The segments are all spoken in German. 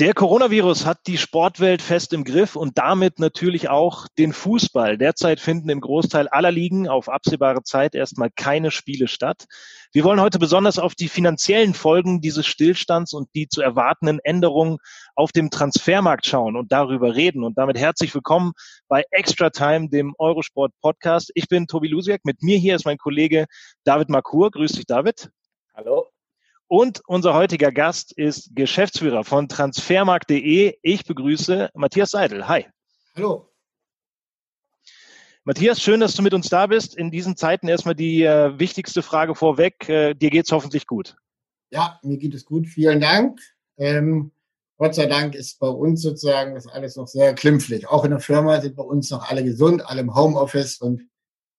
Der Coronavirus hat die Sportwelt fest im Griff und damit natürlich auch den Fußball. Derzeit finden im Großteil aller Ligen auf absehbare Zeit erstmal keine Spiele statt. Wir wollen heute besonders auf die finanziellen Folgen dieses Stillstands und die zu erwartenden Änderungen auf dem Transfermarkt schauen und darüber reden. Und damit herzlich willkommen bei Extra Time, dem Eurosport Podcast. Ich bin Tobi Lusiak. Mit mir hier ist mein Kollege David Markur. Grüß dich, David. Hallo. Und unser heutiger Gast ist Geschäftsführer von transfermarkt.de. Ich begrüße Matthias Seidel. Hi. Hallo. Matthias, schön, dass du mit uns da bist. In diesen Zeiten erstmal die äh, wichtigste Frage vorweg. Äh, dir geht's hoffentlich gut. Ja, mir geht es gut. Vielen Dank. Ähm, Gott sei Dank ist bei uns sozusagen das alles noch sehr klimpflich. Auch in der Firma sind bei uns noch alle gesund, alle im Homeoffice und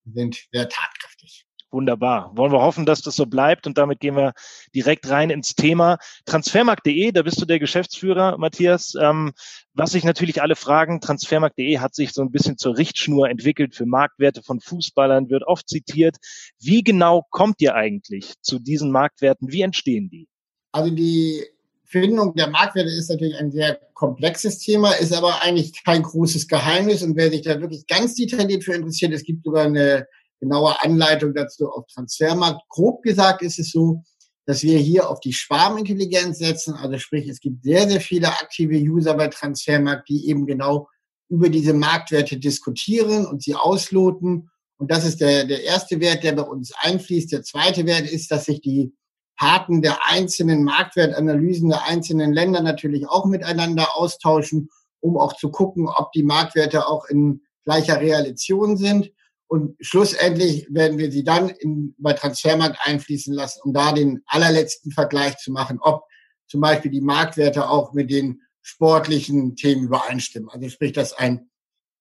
sind sehr tatkräftig. Wunderbar. Wollen wir hoffen, dass das so bleibt und damit gehen wir direkt rein ins Thema. Transfermarkt.de, da bist du der Geschäftsführer, Matthias. Ähm, was sich natürlich alle fragen, Transfermarkt.de hat sich so ein bisschen zur Richtschnur entwickelt für Marktwerte von Fußballern, wird oft zitiert. Wie genau kommt ihr eigentlich zu diesen Marktwerten? Wie entstehen die? Also die Findung der Marktwerte ist natürlich ein sehr komplexes Thema, ist aber eigentlich kein großes Geheimnis. Und wer sich da wirklich ganz detailliert für interessiert, es gibt sogar eine genaue Anleitung dazu auf Transfermarkt. Grob gesagt ist es so, dass wir hier auf die Schwarmintelligenz setzen. Also sprich, es gibt sehr, sehr viele aktive User bei Transfermarkt, die eben genau über diese Marktwerte diskutieren und sie ausloten. Und das ist der, der erste Wert, der bei uns einfließt. Der zweite Wert ist, dass sich die Paten der einzelnen Marktwertanalysen der einzelnen Länder natürlich auch miteinander austauschen, um auch zu gucken, ob die Marktwerte auch in gleicher Realisation sind. Und schlussendlich werden wir sie dann in, bei Transfermarkt einfließen lassen, um da den allerletzten Vergleich zu machen, ob zum Beispiel die Marktwerte auch mit den sportlichen Themen übereinstimmen. Also sprich, dass ein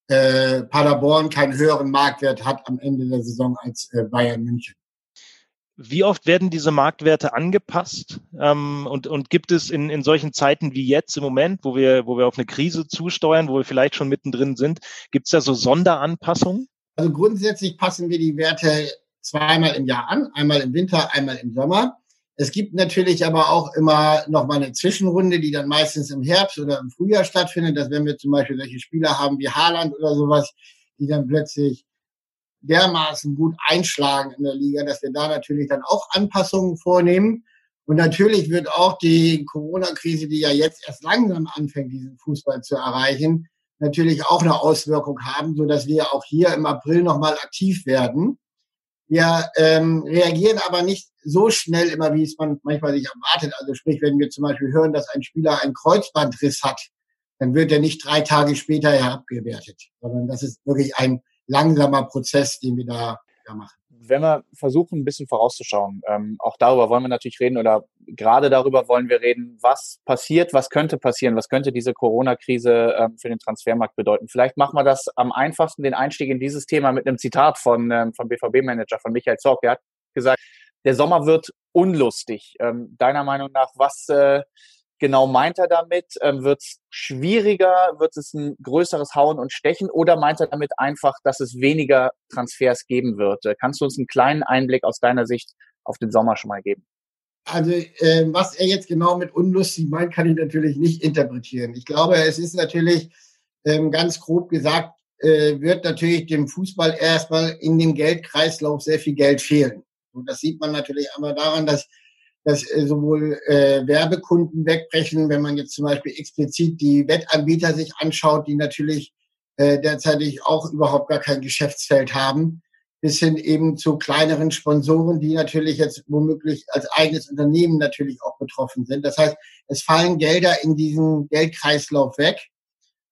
äh, Paderborn keinen höheren Marktwert hat am Ende der Saison als äh, Bayern München. Wie oft werden diese Marktwerte angepasst? Ähm, und, und gibt es in, in solchen Zeiten wie jetzt im Moment, wo wir, wo wir auf eine Krise zusteuern, wo wir vielleicht schon mittendrin sind, gibt es da so Sonderanpassungen? Also grundsätzlich passen wir die Werte zweimal im Jahr an, einmal im Winter, einmal im Sommer. Es gibt natürlich aber auch immer noch mal eine Zwischenrunde, die dann meistens im Herbst oder im Frühjahr stattfindet, dass wenn wir zum Beispiel solche Spieler haben wie Haaland oder sowas, die dann plötzlich dermaßen gut einschlagen in der Liga, dass wir da natürlich dann auch Anpassungen vornehmen. Und natürlich wird auch die Corona-Krise, die ja jetzt erst langsam anfängt, diesen Fußball zu erreichen, natürlich auch eine Auswirkung haben, so dass wir auch hier im April nochmal aktiv werden. Wir ähm, reagieren aber nicht so schnell immer, wie es man manchmal sich erwartet. Also sprich, wenn wir zum Beispiel hören, dass ein Spieler einen Kreuzbandriss hat, dann wird er nicht drei Tage später herabgewertet, sondern das ist wirklich ein langsamer Prozess, den wir da, da machen wenn wir versuchen, ein bisschen vorauszuschauen, ähm, auch darüber wollen wir natürlich reden oder gerade darüber wollen wir reden, was passiert, was könnte passieren, was könnte diese Corona-Krise ähm, für den Transfermarkt bedeuten. Vielleicht machen wir das am einfachsten, den Einstieg in dieses Thema mit einem Zitat von, ähm, vom BVB-Manager, von Michael Zorc. Er hat gesagt, der Sommer wird unlustig. Ähm, deiner Meinung nach, was äh, genau meint er damit? Ähm, wird es schwieriger? Wird es ein größeres Hauen und Stechen? Oder meint er damit einfach, dass es weniger Transfers geben wird? Äh, kannst du uns einen kleinen Einblick aus deiner Sicht auf den Sommer schon mal geben? Also äh, was er jetzt genau mit unlustig meint, kann ich natürlich nicht interpretieren. Ich glaube, es ist natürlich ähm, ganz grob gesagt, äh, wird natürlich dem Fußball erstmal in dem Geldkreislauf sehr viel Geld fehlen. Und das sieht man natürlich einmal daran, dass dass äh, sowohl äh, Werbekunden wegbrechen, wenn man jetzt zum Beispiel explizit die Wettanbieter sich anschaut, die natürlich äh, derzeitig auch überhaupt gar kein Geschäftsfeld haben, bis hin eben zu kleineren Sponsoren, die natürlich jetzt womöglich als eigenes Unternehmen natürlich auch betroffen sind. Das heißt, es fallen Gelder in diesen Geldkreislauf weg.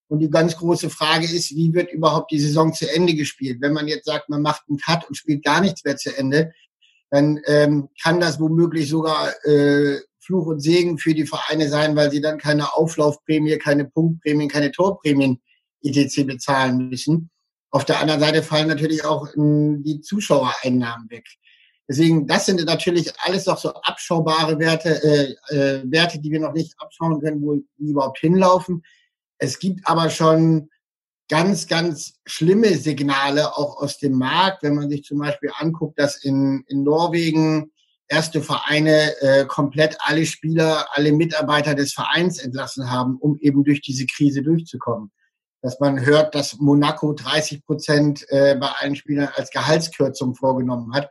Und die ganz große Frage ist, wie wird überhaupt die Saison zu Ende gespielt? Wenn man jetzt sagt, man macht einen Cut und spielt gar nichts mehr zu Ende, dann ähm, kann das womöglich sogar äh, Fluch und Segen für die Vereine sein, weil sie dann keine Auflaufprämie, keine Punktprämien, keine Torprämien etc. bezahlen müssen. Auf der anderen Seite fallen natürlich auch ähm, die Zuschauereinnahmen weg. Deswegen, das sind natürlich alles noch so abschaubare Werte, äh, äh, Werte, die wir noch nicht abschauen können, wo die überhaupt hinlaufen. Es gibt aber schon ganz, ganz schlimme Signale auch aus dem Markt, wenn man sich zum Beispiel anguckt, dass in, in Norwegen erste Vereine äh, komplett alle Spieler, alle Mitarbeiter des Vereins entlassen haben, um eben durch diese Krise durchzukommen. Dass man hört, dass Monaco 30 Prozent äh, bei allen Spielern als Gehaltskürzung vorgenommen hat.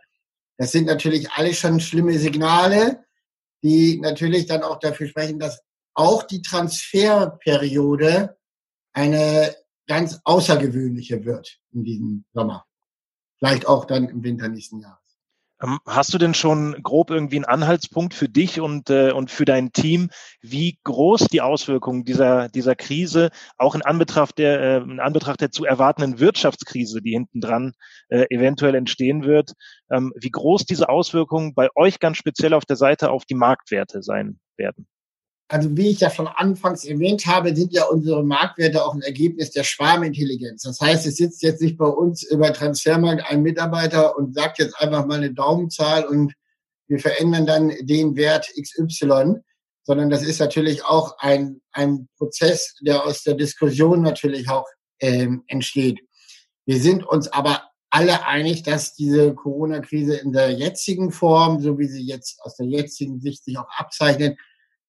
Das sind natürlich alle schon schlimme Signale, die natürlich dann auch dafür sprechen, dass auch die Transferperiode eine ganz außergewöhnliche wird in diesem Sommer. Vielleicht auch dann im Winter nächsten Jahres. Ähm, hast du denn schon grob irgendwie einen Anhaltspunkt für dich und, äh, und für dein Team, wie groß die Auswirkungen dieser, dieser Krise, auch in Anbetracht der, äh, in Anbetracht der zu erwartenden Wirtschaftskrise, die hinten dran äh, eventuell entstehen wird, ähm, wie groß diese Auswirkungen bei euch ganz speziell auf der Seite auf die Marktwerte sein werden? Also wie ich ja schon anfangs erwähnt habe, sind ja unsere Marktwerte auch ein Ergebnis der Schwarmintelligenz. Das heißt, es sitzt jetzt nicht bei uns über Transfermarkt ein Mitarbeiter und sagt jetzt einfach mal eine Daumenzahl und wir verändern dann den Wert XY, sondern das ist natürlich auch ein, ein Prozess, der aus der Diskussion natürlich auch ähm, entsteht. Wir sind uns aber alle einig, dass diese Corona-Krise in der jetzigen Form, so wie sie jetzt aus der jetzigen Sicht sich auch abzeichnet,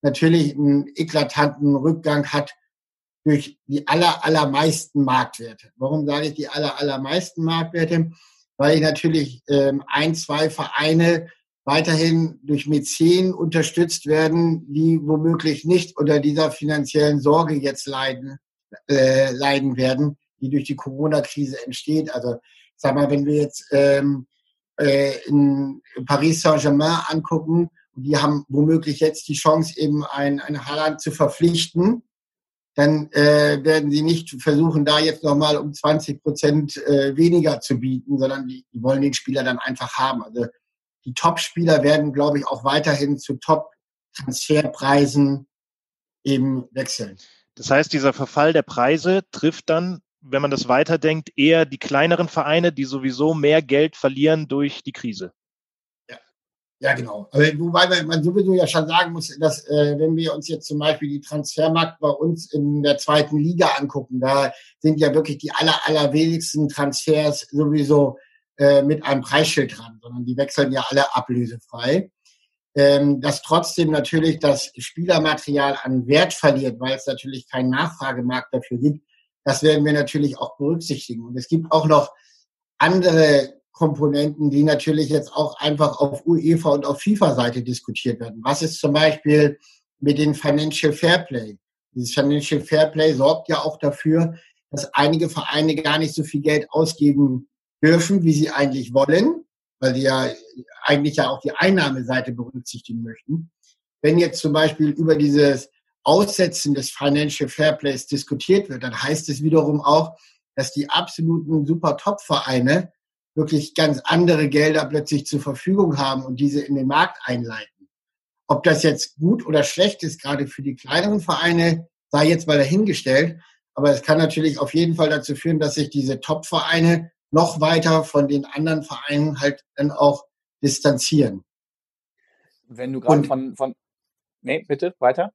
natürlich einen eklatanten Rückgang hat durch die aller, allermeisten Marktwerte. Warum sage ich die aller, allermeisten Marktwerte? Weil ich natürlich ähm, ein, zwei Vereine weiterhin durch Mäzen unterstützt werden, die womöglich nicht unter dieser finanziellen Sorge jetzt leiden, äh, leiden werden, die durch die Corona-Krise entsteht. Also sag mal, wenn wir jetzt ähm, äh, in Paris Saint-Germain angucken, die haben womöglich jetzt die Chance, eben ein, ein Haaland zu verpflichten. Dann äh, werden sie nicht versuchen, da jetzt nochmal um 20 Prozent äh, weniger zu bieten, sondern die, die wollen den Spieler dann einfach haben. Also die Top-Spieler werden, glaube ich, auch weiterhin zu Top-Transferpreisen eben wechseln. Das heißt, dieser Verfall der Preise trifft dann, wenn man das weiterdenkt, eher die kleineren Vereine, die sowieso mehr Geld verlieren durch die Krise. Ja, genau. Aber wobei man sowieso ja schon sagen muss, dass äh, wenn wir uns jetzt zum Beispiel die Transfermarkt bei uns in der zweiten Liga angucken, da sind ja wirklich die aller, allerwenigsten Transfers sowieso äh, mit einem Preisschild dran, sondern die wechseln ja alle ablösefrei. Ähm, dass trotzdem natürlich das Spielermaterial an Wert verliert, weil es natürlich keinen Nachfragemarkt dafür gibt, das werden wir natürlich auch berücksichtigen. Und es gibt auch noch andere Komponenten, die natürlich jetzt auch einfach auf UEFA und auf FIFA-Seite diskutiert werden. Was ist zum Beispiel mit dem Financial Fairplay? Dieses Financial Fairplay sorgt ja auch dafür, dass einige Vereine gar nicht so viel Geld ausgeben dürfen, wie sie eigentlich wollen, weil sie ja eigentlich ja auch die Einnahmeseite berücksichtigen möchten. Wenn jetzt zum Beispiel über dieses Aussetzen des Financial Fairplays diskutiert wird, dann heißt es wiederum auch, dass die absoluten super Top-Vereine wirklich ganz andere Gelder plötzlich zur Verfügung haben und diese in den Markt einleiten. Ob das jetzt gut oder schlecht ist, gerade für die kleineren Vereine, sei jetzt mal dahingestellt. Aber es kann natürlich auf jeden Fall dazu führen, dass sich diese Top-Vereine noch weiter von den anderen Vereinen halt dann auch distanzieren. Wenn du gerade von, von, nee, bitte, weiter.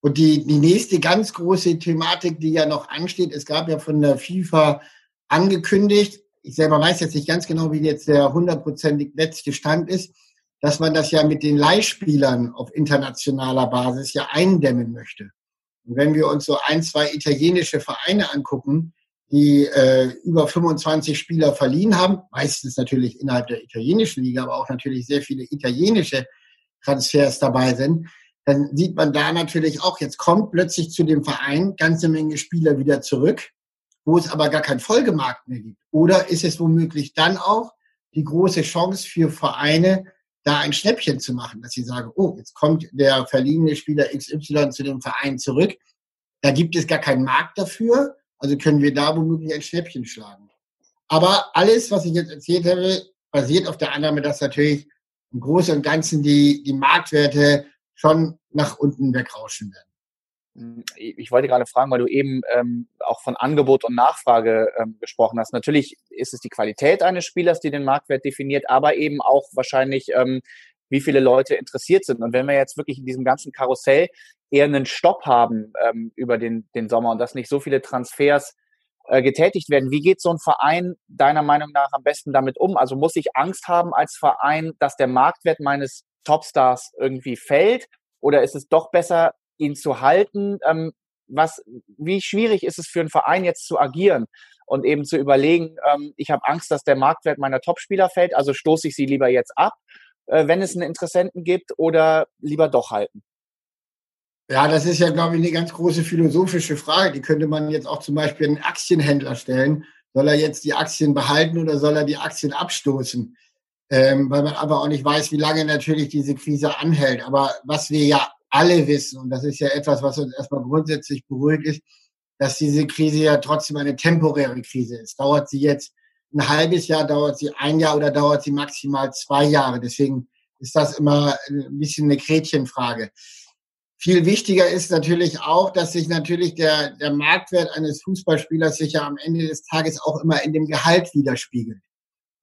Und die, die nächste ganz große Thematik, die ja noch ansteht, es gab ja von der FIFA angekündigt, ich selber weiß jetzt nicht ganz genau, wie jetzt der hundertprozentig letzte Stand ist, dass man das ja mit den Leihspielern auf internationaler Basis ja eindämmen möchte. Und wenn wir uns so ein, zwei italienische Vereine angucken, die äh, über 25 Spieler verliehen haben, meistens natürlich innerhalb der italienischen Liga, aber auch natürlich sehr viele italienische Transfers dabei sind, dann sieht man da natürlich auch, jetzt kommt plötzlich zu dem Verein ganze Menge Spieler wieder zurück, wo es aber gar keinen Folgemarkt mehr gibt? Oder ist es womöglich dann auch die große Chance für Vereine, da ein Schnäppchen zu machen, dass sie sagen, oh, jetzt kommt der verliehene Spieler XY zu dem Verein zurück. Da gibt es gar keinen Markt dafür, also können wir da womöglich ein Schnäppchen schlagen. Aber alles, was ich jetzt erzählt habe, basiert auf der Annahme, dass natürlich im Großen und Ganzen die, die Marktwerte schon nach unten wegrauschen werden. Hm, ich wollte gerade fragen, weil du eben ähm, auch von Angebot und Nachfrage ähm, gesprochen hast. Natürlich ist es die Qualität eines Spielers, die den Marktwert definiert, aber eben auch wahrscheinlich, ähm, wie viele Leute interessiert sind. Und wenn wir jetzt wirklich in diesem ganzen Karussell eher einen Stopp haben ähm, über den, den Sommer und dass nicht so viele Transfers äh, getätigt werden, wie geht so ein Verein deiner Meinung nach am besten damit um? Also muss ich Angst haben als Verein, dass der Marktwert meines Topstars irgendwie fällt? Oder ist es doch besser, ihn zu halten. Ähm, was, wie schwierig ist es für einen Verein jetzt zu agieren und eben zu überlegen, ähm, ich habe Angst, dass der Marktwert meiner Topspieler fällt, also stoße ich sie lieber jetzt ab, äh, wenn es einen Interessenten gibt, oder lieber doch halten? Ja, das ist ja, glaube ich, eine ganz große philosophische Frage. Die könnte man jetzt auch zum Beispiel einen Aktienhändler stellen. Soll er jetzt die Aktien behalten oder soll er die Aktien abstoßen? Ähm, weil man aber auch nicht weiß, wie lange natürlich diese Krise anhält. Aber was wir ja alle wissen, und das ist ja etwas, was uns erstmal grundsätzlich beruhigt ist, dass diese Krise ja trotzdem eine temporäre Krise ist. Dauert sie jetzt ein halbes Jahr, dauert sie ein Jahr oder dauert sie maximal zwei Jahre. Deswegen ist das immer ein bisschen eine Gretchenfrage. Viel wichtiger ist natürlich auch, dass sich natürlich der, der Marktwert eines Fußballspielers sich ja am Ende des Tages auch immer in dem Gehalt widerspiegelt.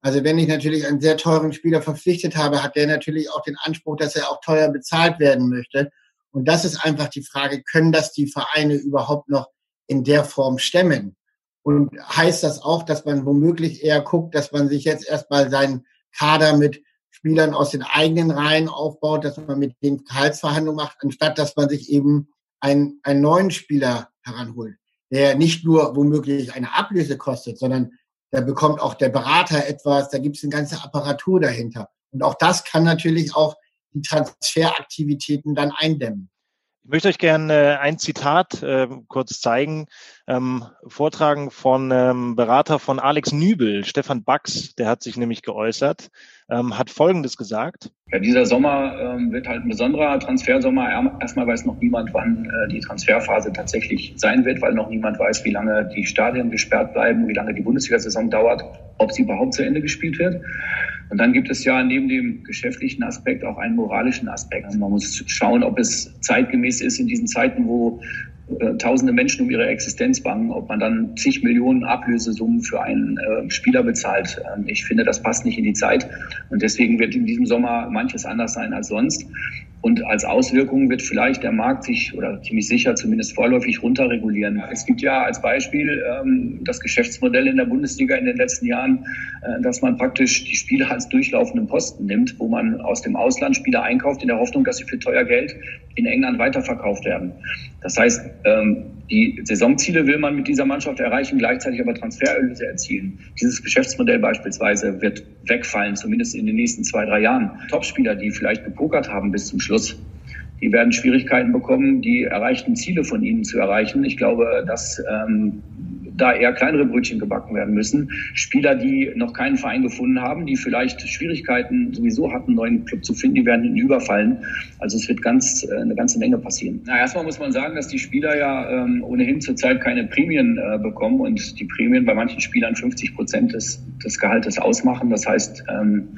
Also wenn ich natürlich einen sehr teuren Spieler verpflichtet habe, hat der natürlich auch den Anspruch, dass er auch teuer bezahlt werden möchte. Und das ist einfach die Frage, können das die Vereine überhaupt noch in der Form stemmen? Und heißt das auch, dass man womöglich eher guckt, dass man sich jetzt erstmal seinen Kader mit Spielern aus den eigenen Reihen aufbaut, dass man mit denen Gehaltsverhandlungen macht, anstatt dass man sich eben einen, einen neuen Spieler heranholt, der nicht nur womöglich eine Ablöse kostet, sondern da bekommt auch der Berater etwas, da gibt es eine ganze Apparatur dahinter. Und auch das kann natürlich auch die Transferaktivitäten dann eindämmen. Ich möchte euch gerne äh, ein Zitat äh, kurz zeigen, ähm, vortragen von ähm, Berater von Alex Nübel, Stefan Bax, der hat sich nämlich geäußert, ähm, hat Folgendes gesagt. Ja, dieser Sommer ähm, wird halt ein besonderer Transfersommer. Erstmal weiß noch niemand, wann äh, die Transferphase tatsächlich sein wird, weil noch niemand weiß, wie lange die Stadien gesperrt bleiben, wie lange die Bundesliga-Saison dauert, ob sie überhaupt zu Ende gespielt wird. Und dann gibt es ja neben dem geschäftlichen Aspekt auch einen moralischen Aspekt. Also man muss schauen, ob es zeitgemäß ist in diesen Zeiten, wo äh, tausende Menschen um ihre Existenz bangen, ob man dann zig Millionen Ablösesummen für einen äh, Spieler bezahlt. Ähm, ich finde, das passt nicht in die Zeit. Und deswegen wird in diesem Sommer manches anders sein als sonst. Und als Auswirkung wird vielleicht der Markt sich oder ziemlich sicher zumindest vorläufig runterregulieren. Es gibt ja als Beispiel ähm, das Geschäftsmodell in der Bundesliga in den letzten Jahren, äh, dass man praktisch die Spieler als durchlaufenden Posten nimmt, wo man aus dem Ausland Spieler einkauft in der Hoffnung, dass sie für teuer Geld in England weiterverkauft werden. Das heißt, die Saisonziele will man mit dieser Mannschaft erreichen, gleichzeitig aber Transfererlöse erzielen. Dieses Geschäftsmodell beispielsweise wird wegfallen, zumindest in den nächsten zwei, drei Jahren. Topspieler, die vielleicht gepokert haben bis zum Schluss, die werden Schwierigkeiten bekommen, die erreichten Ziele von ihnen zu erreichen. Ich glaube, dass ähm, da eher kleinere Brötchen gebacken werden müssen. Spieler, die noch keinen Verein gefunden haben, die vielleicht Schwierigkeiten sowieso hatten, einen neuen Club zu finden, die werden ihnen überfallen. Also es wird ganz äh, eine ganze Menge passieren. Na, erstmal muss man sagen, dass die Spieler ja ähm, ohnehin zurzeit keine Prämien äh, bekommen und die Prämien bei manchen Spielern 50 Prozent des, des Gehaltes ausmachen. Das heißt, ähm,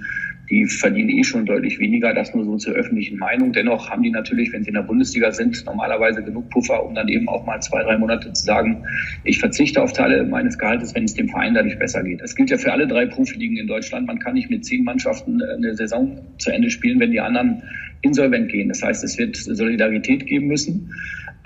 die verdienen eh schon deutlich weniger, das nur so zur öffentlichen Meinung. Dennoch haben die natürlich, wenn sie in der Bundesliga sind, normalerweise genug Puffer, um dann eben auch mal zwei, drei Monate zu sagen, ich verzichte auf Teile meines Gehaltes, wenn es dem Verein dadurch besser geht. Das gilt ja für alle drei Profiligen in Deutschland. Man kann nicht mit zehn Mannschaften äh, eine Saison zu Ende spielen, wenn die anderen insolvent gehen. Das heißt, es wird Solidarität geben müssen.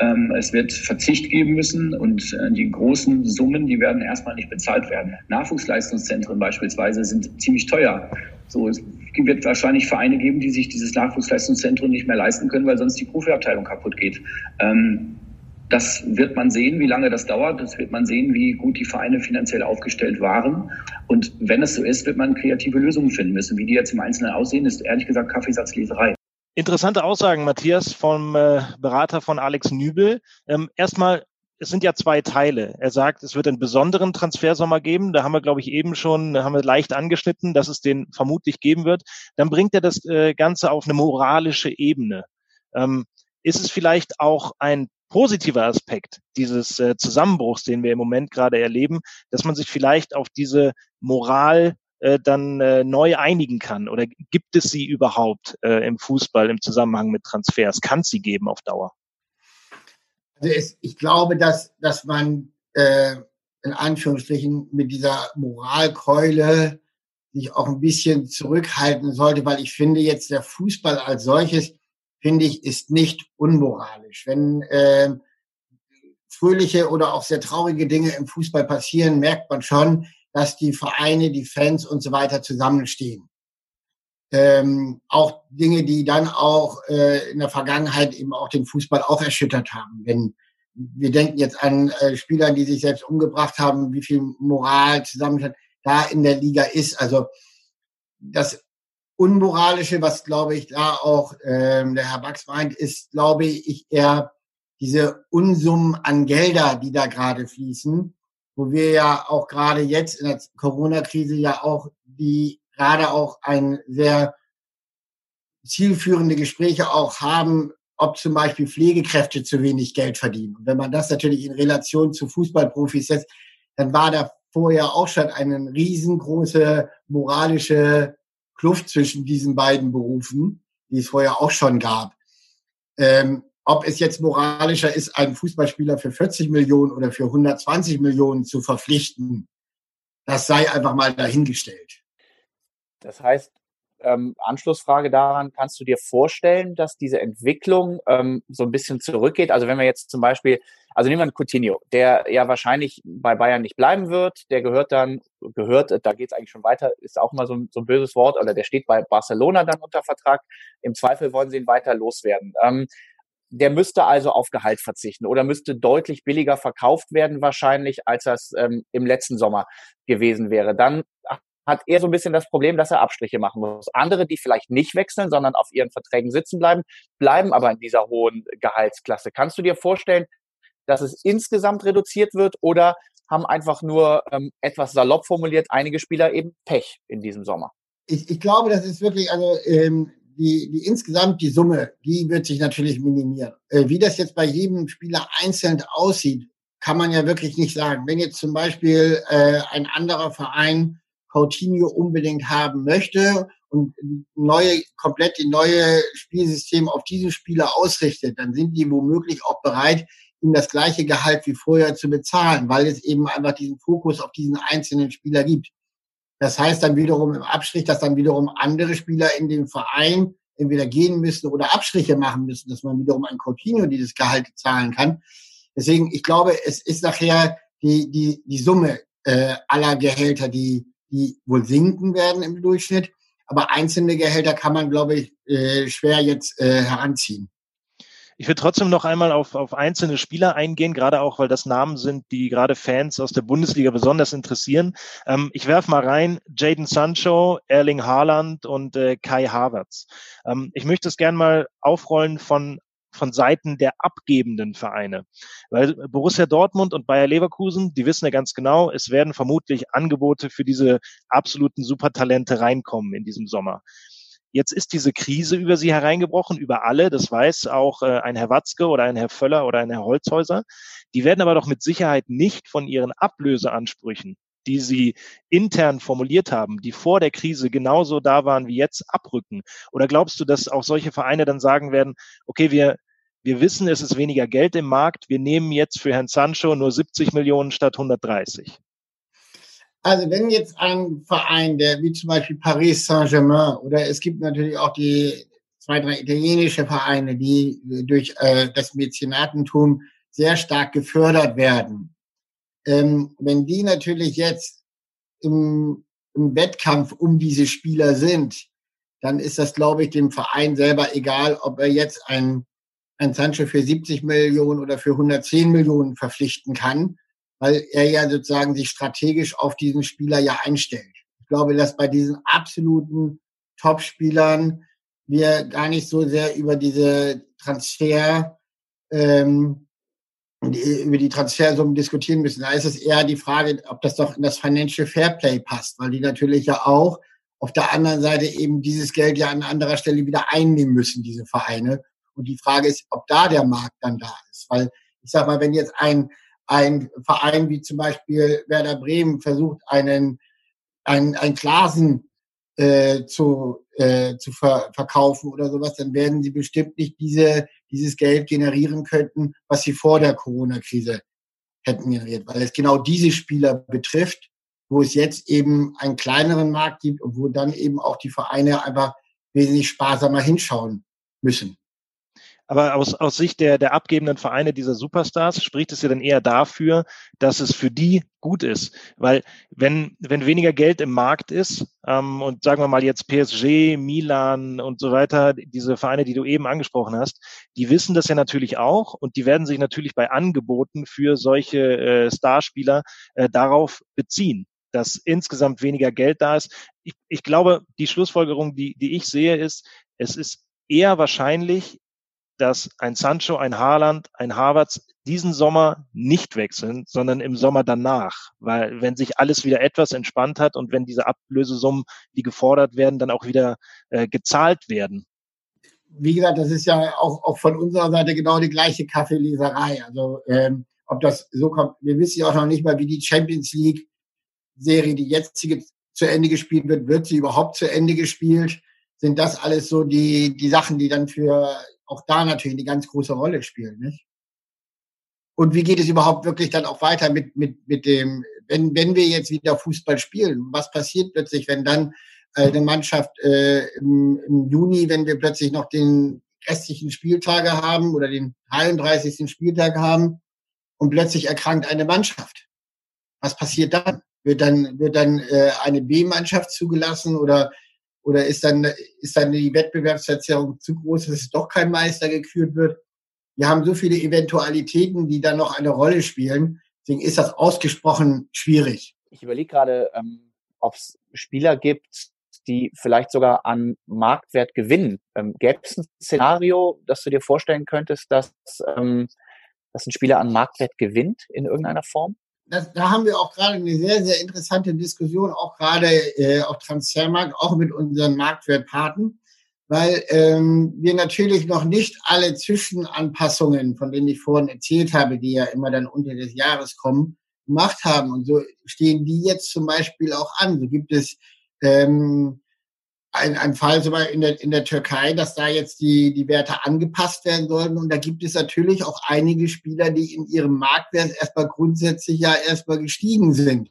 Ähm, es wird Verzicht geben müssen und äh, die großen Summen, die werden erstmal nicht bezahlt werden. Nachwuchsleistungszentren beispielsweise sind ziemlich teuer. So, es wird wahrscheinlich Vereine geben, die sich dieses Nachwuchsleistungszentrum nicht mehr leisten können, weil sonst die Profiabteilung kaputt geht. Ähm, das wird man sehen, wie lange das dauert. Das wird man sehen, wie gut die Vereine finanziell aufgestellt waren. Und wenn es so ist, wird man kreative Lösungen finden müssen. Wie die jetzt im Einzelnen aussehen, ist ehrlich gesagt Kaffeesatzleserei. Interessante Aussagen, Matthias, vom äh, Berater von Alex Nübel. Ähm, erstmal, es sind ja zwei Teile. Er sagt, es wird einen besonderen Transfersommer geben. Da haben wir, glaube ich, eben schon, haben wir leicht angeschnitten, dass es den vermutlich geben wird. Dann bringt er das äh, Ganze auf eine moralische Ebene. Ähm, ist es vielleicht auch ein positiver Aspekt dieses äh, Zusammenbruchs, den wir im Moment gerade erleben, dass man sich vielleicht auf diese Moral äh, dann äh, neu einigen kann? Oder gibt es sie überhaupt äh, im Fußball im Zusammenhang mit Transfers? Kann es sie geben auf Dauer? Also es, ich glaube, dass, dass man äh, in Anführungsstrichen mit dieser Moralkeule sich auch ein bisschen zurückhalten sollte, weil ich finde jetzt der Fußball als solches, finde ich, ist nicht unmoralisch. Wenn äh, fröhliche oder auch sehr traurige Dinge im Fußball passieren, merkt man schon, dass die Vereine, die Fans und so weiter zusammenstehen. Ähm, auch Dinge, die dann auch äh, in der Vergangenheit eben auch den Fußball auch erschüttert haben. Wenn wir denken jetzt an äh, Spieler, die sich selbst umgebracht haben, wie viel Moral zusammen da in der Liga ist. Also das Unmoralische, was glaube ich da auch ähm, der Herr Bax meint, ist, glaube ich, eher diese Unsummen an Gelder, die da gerade fließen, wo wir ja auch gerade jetzt in der Corona-Krise ja auch die gerade auch ein sehr zielführende Gespräche auch haben, ob zum Beispiel Pflegekräfte zu wenig Geld verdienen. Und wenn man das natürlich in Relation zu Fußballprofis setzt, dann war da vorher auch schon eine riesengroße moralische Kluft zwischen diesen beiden Berufen, die es vorher auch schon gab. Ähm, ob es jetzt moralischer ist, einen Fußballspieler für 40 Millionen oder für 120 Millionen zu verpflichten, das sei einfach mal dahingestellt. Das heißt, ähm, Anschlussfrage daran, kannst du dir vorstellen, dass diese Entwicklung ähm, so ein bisschen zurückgeht? Also wenn wir jetzt zum Beispiel, also nehmen wir einen Coutinho, der ja wahrscheinlich bei Bayern nicht bleiben wird, der gehört dann, gehört, da geht es eigentlich schon weiter, ist auch mal so, so, ein böses Wort, oder der steht bei Barcelona dann unter Vertrag. Im Zweifel wollen sie ihn weiter loswerden. Ähm, der müsste also auf Gehalt verzichten oder müsste deutlich billiger verkauft werden wahrscheinlich, als das ähm, im letzten Sommer gewesen wäre. Dann hat er so ein bisschen das Problem, dass er Abstriche machen muss. Andere, die vielleicht nicht wechseln, sondern auf ihren Verträgen sitzen bleiben, bleiben aber in dieser hohen Gehaltsklasse. Kannst du dir vorstellen, dass es insgesamt reduziert wird oder haben einfach nur ähm, etwas salopp formuliert einige Spieler eben Pech in diesem Sommer? Ich, ich glaube, das ist wirklich, also ähm, die, die insgesamt die Summe, die wird sich natürlich minimieren. Äh, wie das jetzt bei jedem Spieler einzeln aussieht, kann man ja wirklich nicht sagen. Wenn jetzt zum Beispiel äh, ein anderer Verein Coutinho unbedingt haben möchte und neue, komplett die neue Spielsystem auf diese Spieler ausrichtet, dann sind die womöglich auch bereit, ihm das gleiche Gehalt wie vorher zu bezahlen, weil es eben einfach diesen Fokus auf diesen einzelnen Spieler gibt. Das heißt dann wiederum im Abstrich, dass dann wiederum andere Spieler in dem Verein entweder gehen müssen oder Abstriche machen müssen, dass man wiederum ein Coutinho dieses Gehalt zahlen kann. Deswegen, ich glaube, es ist nachher die, die, die Summe äh, aller Gehälter, die, die wohl sinken werden im Durchschnitt. Aber einzelne Gehälter kann man, glaube ich, äh, schwer jetzt äh, heranziehen. Ich will trotzdem noch einmal auf, auf einzelne Spieler eingehen, gerade auch, weil das Namen sind, die gerade Fans aus der Bundesliga besonders interessieren. Ähm, ich werf mal rein, Jaden Sancho, Erling Haaland und äh, Kai Havertz. Ähm, ich möchte es gern mal aufrollen von von Seiten der abgebenden Vereine. Weil Borussia Dortmund und Bayer Leverkusen, die wissen ja ganz genau, es werden vermutlich Angebote für diese absoluten Supertalente reinkommen in diesem Sommer. Jetzt ist diese Krise über sie hereingebrochen, über alle. Das weiß auch äh, ein Herr Watzke oder ein Herr Völler oder ein Herr Holzhäuser. Die werden aber doch mit Sicherheit nicht von ihren Ablöseansprüchen, die sie intern formuliert haben, die vor der Krise genauso da waren wie jetzt, abrücken? Oder glaubst du, dass auch solche Vereine dann sagen werden, okay, wir, wir wissen, es ist weniger Geld im Markt, wir nehmen jetzt für Herrn Sancho nur 70 Millionen statt 130? Also wenn jetzt ein Verein, der wie zum Beispiel Paris Saint-Germain oder es gibt natürlich auch die zwei, drei italienische Vereine, die durch äh, das Mäzenatentum sehr stark gefördert werden. Ähm, wenn die natürlich jetzt im, im Wettkampf um diese Spieler sind, dann ist das, glaube ich, dem Verein selber egal, ob er jetzt ein, ein Sancho für 70 Millionen oder für 110 Millionen verpflichten kann weil er ja sozusagen sich strategisch auf diesen Spieler ja einstellt. Ich glaube, dass bei diesen absoluten Top-Spielern wir gar nicht so sehr über diese Transfer, ähm, über die Transfersummen diskutieren müssen. Da ist es eher die Frage, ob das doch in das Financial Fairplay passt, weil die natürlich ja auch auf der anderen Seite eben dieses Geld ja an anderer Stelle wieder einnehmen müssen, diese Vereine. Und die Frage ist, ob da der Markt dann da ist, weil Ich sag mal, wenn jetzt ein, ein Verein wie zum Beispiel Werder Bremen versucht, einen, ein, ein Glasen äh, zu, äh, zu ver verkaufen oder sowas, dann werden sie bestimmt nicht diese, dieses Geld generieren könnten, was sie vor der Corona-Krise hätten generiert, weil es genau diese Spieler betrifft, wo es jetzt eben einen kleineren Markt gibt und wo dann eben auch die Vereine einfach wesentlich sparsamer hinschauen müssen. Aber aus, aus Sicht der, der abgebenden Vereine dieser Superstars spricht es ja dann eher dafür, dass es für die gut ist. Weil wenn, wenn weniger Geld im Markt ist, ähm, und sagen wir mal jetzt PSG, Milan und so weiter, diese Vereine, die du eben angesprochen hast, die wissen das ja natürlich auch und die werden sich natürlich bei Angeboten für solche äh, Starspieler äh, darauf beziehen dass insgesamt weniger Geld da ist. Ich, ich glaube, die Schlussfolgerung, die, die ich sehe, ist, es ist eher wahrscheinlich, dass ein Sancho, ein Haaland, ein Havertz diesen Sommer nicht wechseln, sondern im Sommer danach. Weil wenn sich alles wieder etwas entspannt hat und wenn diese Ablösesummen, die gefordert werden, dann auch wieder äh, gezahlt werden. Wie gesagt, das ist ja auch, auch von unserer Seite genau die gleiche Kaffeeleserei. Also ähm, ob das so kommt, wir wissen ja auch noch nicht mal, wie die Champions League Serie, die jetzige zu Ende gespielt wird, wird sie überhaupt zu Ende gespielt? Sind das alles so die, die Sachen, die dann für auch da natürlich eine ganz große Rolle spielen, nicht? Und wie geht es überhaupt wirklich dann auch weiter mit, mit, mit dem, wenn, wenn wir jetzt wieder Fußball spielen? Was passiert plötzlich, wenn dann äh, eine Mannschaft äh, im, im Juni, wenn wir plötzlich noch den restlichen Spieltage haben oder den 33. Spieltag haben und plötzlich erkrankt eine Mannschaft? Was passiert dann? Wird dann, wird dann äh, eine B-Mannschaft zugelassen oder oder ist dann, ist dann die Wettbewerbsverzerrung zu groß, dass es doch kein Meister gekürt wird? Wir haben so viele Eventualitäten, die da noch eine Rolle spielen. Deswegen ist das ausgesprochen schwierig. Ich überlege gerade, ähm, ob es Spieler gibt, die vielleicht sogar an Marktwert gewinnen. Ähm, Gäbe es ein Szenario, das du dir vorstellen könntest, dass, ähm, dass ein Spieler an Marktwert gewinnt in irgendeiner Form? Das, da haben wir auch gerade eine sehr, sehr interessante Diskussion, auch gerade äh, auf Transfermarkt, auch mit unseren Marktwertpaten, weil ähm, wir natürlich noch nicht alle Zwischenanpassungen, von denen ich vorhin erzählt habe, die ja immer dann unter des Jahres kommen, gemacht haben. Und so stehen die jetzt zum Beispiel auch an. So gibt es ähm, ein, ein Fall sogar in der, in der Türkei, dass da jetzt die, die Werte angepasst werden sollten. Und da gibt es natürlich auch einige Spieler, die in ihrem Marktwert erstmal grundsätzlich ja erstmal gestiegen sind.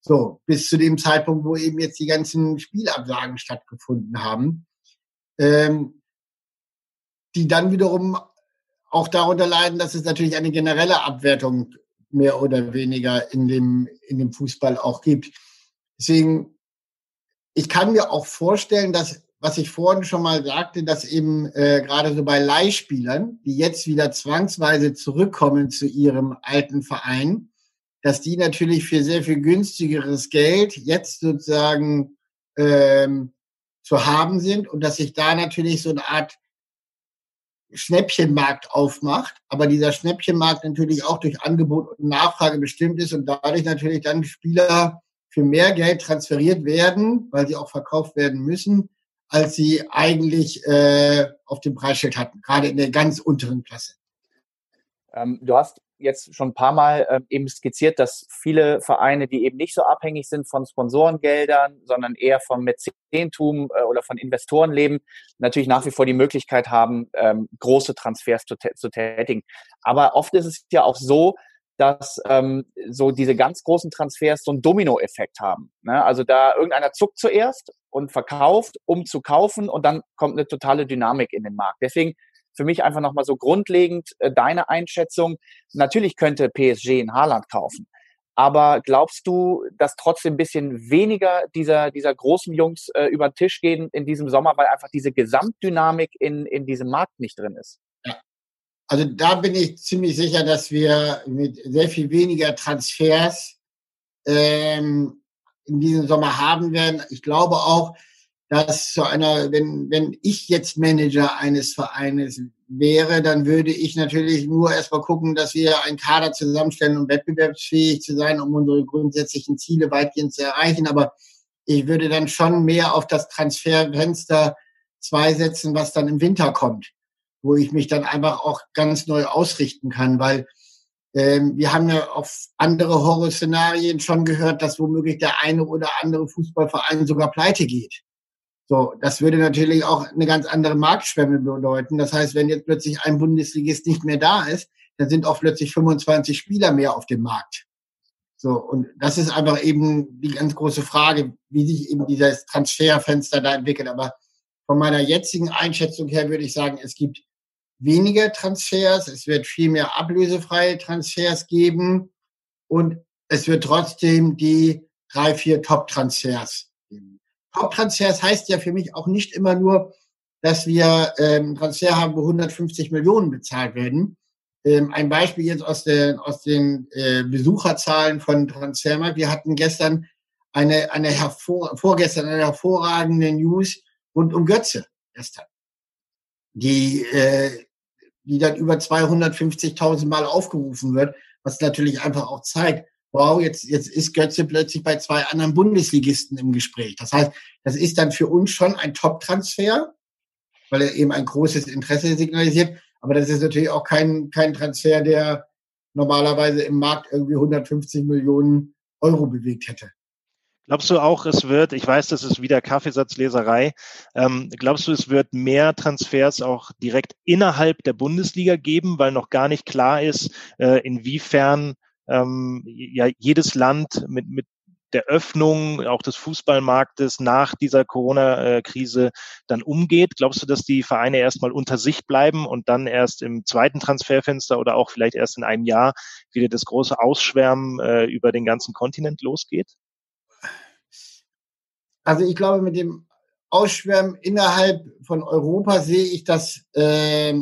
So, bis zu dem Zeitpunkt, wo eben jetzt die ganzen Spielabsagen stattgefunden haben. Ähm, die dann wiederum auch darunter leiden, dass es natürlich eine generelle Abwertung mehr oder weniger in dem, in dem Fußball auch gibt. Deswegen ich kann mir auch vorstellen, dass, was ich vorhin schon mal sagte, dass eben äh, gerade so bei Leihspielern, die jetzt wieder zwangsweise zurückkommen zu ihrem alten Verein, dass die natürlich für sehr viel günstigeres Geld jetzt sozusagen ähm, zu haben sind und dass sich da natürlich so eine Art Schnäppchenmarkt aufmacht, aber dieser Schnäppchenmarkt natürlich auch durch Angebot und Nachfrage bestimmt ist und dadurch natürlich dann Spieler für mehr Geld transferiert werden, weil sie auch verkauft werden müssen, als sie eigentlich äh, auf dem Preisschild hatten, gerade in der ganz unteren Klasse. Ähm, du hast jetzt schon ein paar Mal äh, eben skizziert, dass viele Vereine, die eben nicht so abhängig sind von Sponsorengeldern, sondern eher vom Mäzentum äh, oder von Investoren leben, natürlich nach wie vor die Möglichkeit haben, ähm, große Transfers zu, zu tätigen. Aber oft ist es ja auch so, dass ähm, so diese ganz großen Transfers so einen Dominoeffekt haben. Ne? Also da irgendeiner zuckt zuerst und verkauft, um zu kaufen und dann kommt eine totale Dynamik in den Markt. Deswegen für mich einfach nochmal so grundlegend äh, deine Einschätzung. Natürlich könnte PSG in Haaland kaufen. Aber glaubst du, dass trotzdem ein bisschen weniger dieser, dieser großen Jungs äh, über den Tisch gehen in diesem Sommer, weil einfach diese Gesamtdynamik in, in diesem Markt nicht drin ist? Also da bin ich ziemlich sicher, dass wir mit sehr viel weniger Transfers ähm, in diesem Sommer haben werden. Ich glaube auch, dass zu einer, wenn, wenn ich jetzt Manager eines Vereines wäre, dann würde ich natürlich nur erstmal gucken, dass wir einen Kader zusammenstellen, um wettbewerbsfähig zu sein, um unsere grundsätzlichen Ziele weitgehend zu erreichen. Aber ich würde dann schon mehr auf das Transferfenster zwei setzen, was dann im Winter kommt wo ich mich dann einfach auch ganz neu ausrichten kann, weil Ähm, wir haben ja auf andere Horrorszenarien schon gehört, dass womöglich der eine oder andere Fußballverein sogar pleite geht. So, das würde natürlich auch eine ganz andere Marktschwemme bedeuten. Das heißt, wenn jetzt plötzlich ein Bundesligist nicht mehr da ist, dann sind auch plötzlich 25 Spieler mehr auf dem Markt. So, und das ist einfach eben die ganz große Frage, wie sich eben dieses Transferfenster da entwickelt. Aber von meiner jetzigen Einschätzung her würde ich sagen, es gibt weniger Transfers, es wird viel mehr ablösefreie Transfers geben und es wird trotzdem die drei, vier Top-Transfers geben. Top-Transfers heißt ja für mich auch nicht immer nur, dass wir ähm, Transfer haben, wo 150 Millionen bezahlt werden. Ähm, ein Beispiel jetzt aus, der, aus den äh, Besucherzahlen von Transfermarkt. Wir hatten gestern eine, eine hervor, vorgestern eine hervorragende News rund um Götze gestern, die, äh, die dann über 250.000 Mal aufgerufen wird, was natürlich einfach auch zeigt, wow, jetzt, jetzt ist Götze plötzlich bei zwei anderen Bundesligisten im Gespräch. Das heißt, das ist dann für uns schon ein Top-Transfer, weil er eben ein großes Interesse signalisiert. Aber das ist natürlich auch kein, kein Transfer, der normalerweise im Markt irgendwie 150 Millionen Euro bewegt hätte. Glaubst du auch, es wird, ich weiß, das ist wieder Kaffeesatzleserei, ähm, glaubst du, es wird mehr Transfers auch direkt innerhalb der Bundesliga geben, weil noch gar nicht klar ist, äh, inwiefern ähm, ja jedes Land mit, mit der Öffnung auch des Fußballmarktes nach dieser Corona-Krise dann umgeht? Glaubst du, dass die Vereine erstmal unter sich bleiben und dann erst im zweiten Transferfenster oder auch vielleicht erst in einem Jahr wieder das große Ausschwärmen äh, über den ganzen Kontinent losgeht? Also ich glaube, mit dem Ausschwärmen innerhalb von Europa sehe ich das äh,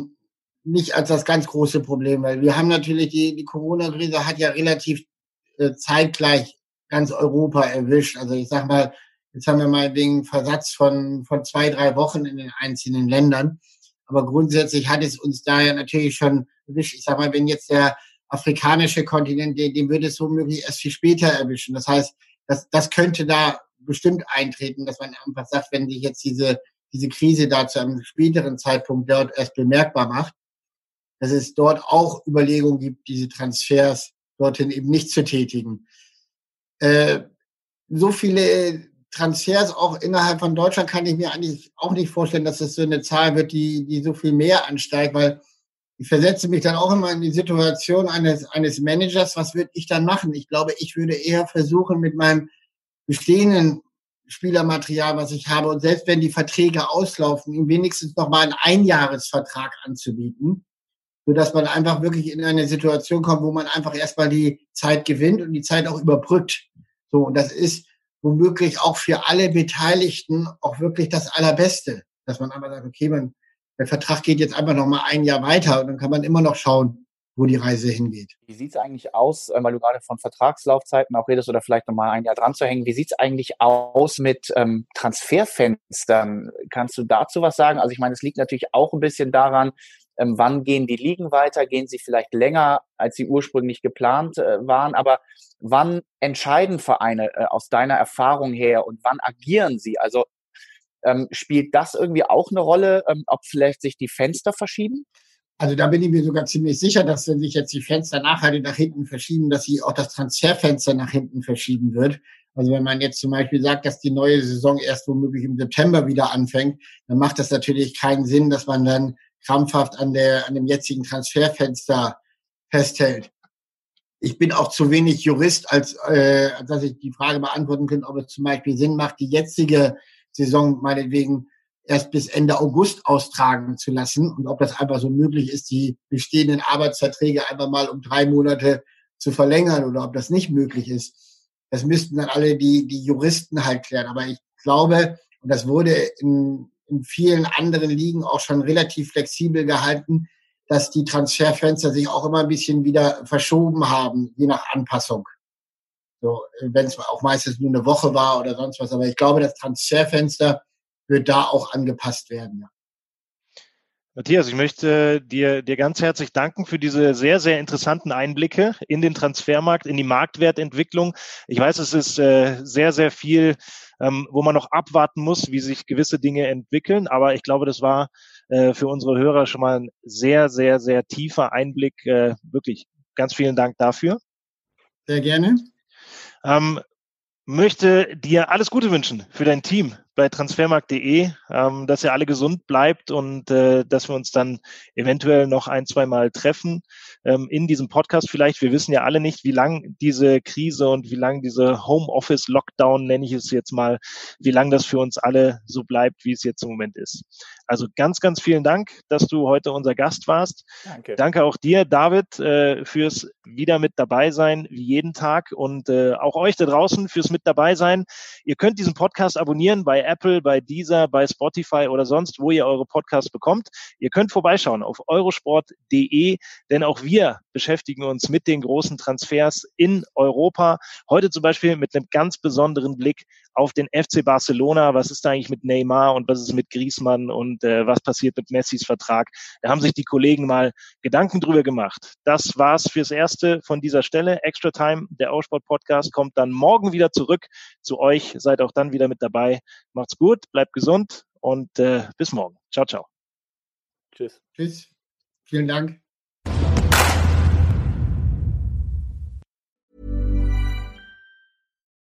nicht als das ganz große Problem, weil wir haben natürlich die, die Corona-Krise hat ja relativ äh, zeitgleich ganz Europa erwischt. Also ich sag mal, jetzt haben wir mal den Versatz von, von zwei, drei Wochen in den einzelnen Ländern. Aber grundsätzlich hat es uns da ja natürlich schon erwischt. Ich sag mal, wenn jetzt der afrikanische Kontinent, den, den würde es womöglich erst viel später erwischen. Das heißt, das, das könnte da bestimmt eintreten, dass man einfach sagt, wenn sich jetzt diese, diese Krise da zu einem späteren Zeitpunkt dort erst bemerkbar macht, dass es dort auch Überlegungen gibt, diese Transfers dorthin eben nicht zu tätigen. Äh, so viele Transfers auch innerhalb von Deutschland kann ich mir eigentlich auch nicht vorstellen, dass es so eine Zahl wird, die, die so viel mehr ansteigt, weil ich versetze mich dann auch immer in die Situation eines, eines Managers. Was würde ich dann machen? Ich glaube, ich würde eher versuchen, mit meinem bestehenden Spielermaterial, was ich habe, und selbst wenn die Verträge auslaufen, ihm wenigstens nochmal einen Einjahresvertrag anzubieten, so dass man einfach wirklich in eine Situation kommt, wo man einfach erstmal die Zeit gewinnt und die Zeit auch überbrückt. So, und das ist womöglich auch für alle Beteiligten auch wirklich das Allerbeste, dass man einfach sagt, okay, man, der Vertrag geht jetzt einfach noch mal ein Jahr weiter und dann kann man immer noch schauen, wo die Reise hingeht. Wie sieht es eigentlich aus, äh, weil du gerade von Vertragslaufzeiten auch redest oder vielleicht noch mal ein Jahr dran zu hängen, wie sieht es eigentlich aus mit ähm, Transferfenstern? Kannst du dazu was sagen? Also ich meine, es liegt natürlich auch ein bisschen daran, ähm, wann gehen die Ligen weiter, gehen sie vielleicht länger, als sie ursprünglich geplant äh, waren, aber wann entscheiden Vereine äh, aus deiner Erfahrung her und wann agieren sie? Also ähm, spielt das irgendwie auch eine Rolle, ähm, ob vielleicht sich die Fenster verschieben? Also da bin ich mir sogar ziemlich sicher, dass wenn sich jetzt die Fenster nachhaltig nach hinten verschieben, dass sie auch das Transferfenster nach hinten verschieben wird. Also wenn man jetzt zum Beispiel sagt, dass die neue Saison erst womöglich im September wieder anfängt, dann macht das natürlich keinen Sinn, dass man dann krampfhaft an der, an dem jetzigen Transferfenster festhält. Ich bin auch zu wenig Jurist, als, äh, dass ich die Frage beantworten könnte, ob es zum Beispiel Sinn macht, die jetzige Saison meinetwegen erst bis Ende August austragen zu lassen und ob das einfach so möglich ist, die bestehenden Arbeitsverträge einfach mal um drei Monate zu verlängern oder ob das nicht möglich ist. Das müssten dann alle die, die Juristen halt klären. Aber ich glaube, und das wurde in, in vielen anderen Ligen auch schon relativ flexibel gehalten, dass die Transferfenster sich auch immer ein bisschen wieder verschoben haben, je nach Anpassung. So, wenn es auch meistens nur eine Woche war oder sonst was. Aber ich glaube, das Transferfenster wird da auch angepasst werden. Ja. Matthias, ich möchte dir, dir ganz herzlich danken für diese sehr, sehr interessanten Einblicke in den Transfermarkt, in die Marktwertentwicklung. Ich weiß, es ist äh, sehr, sehr viel ähm, wo man noch abwarten muss, wie sich gewisse Dinge entwickeln. Aber ich glaube, das war äh, für unsere Hörer schon mal ein sehr, sehr, sehr tiefer Einblick. Äh, wirklich ganz vielen Dank dafür. Sehr gerne. Ähm, möchte dir alles Gute wünschen für dein Team bei transfermarkt.de, ähm, dass ihr alle gesund bleibt und äh, dass wir uns dann eventuell noch ein, zwei Mal treffen ähm, in diesem Podcast vielleicht. Wir wissen ja alle nicht, wie lang diese Krise und wie lang diese Homeoffice-Lockdown, nenne ich es jetzt mal, wie lang das für uns alle so bleibt, wie es jetzt im Moment ist. Also ganz, ganz vielen Dank, dass du heute unser Gast warst. Danke. Danke auch dir, David, äh, fürs wieder mit dabei sein, wie jeden Tag und äh, auch euch da draußen fürs mit dabei sein. Ihr könnt diesen Podcast abonnieren bei Apple, bei Deezer, bei Spotify oder sonst, wo ihr eure Podcasts bekommt. Ihr könnt vorbeischauen auf eurosport.de, denn auch wir beschäftigen uns mit den großen Transfers in Europa. Heute zum Beispiel mit einem ganz besonderen Blick auf den FC Barcelona. Was ist da eigentlich mit Neymar und was ist mit Griezmann und äh, was passiert mit Messis Vertrag? Da haben sich die Kollegen mal Gedanken drüber gemacht. Das war's fürs Erste von dieser Stelle. Extra Time, der Aussport Podcast, kommt dann morgen wieder zurück zu euch. Seid auch dann wieder mit dabei. Macht's gut, bleibt gesund und äh, bis morgen. Ciao, ciao. Tschüss. Tschüss. Vielen Dank.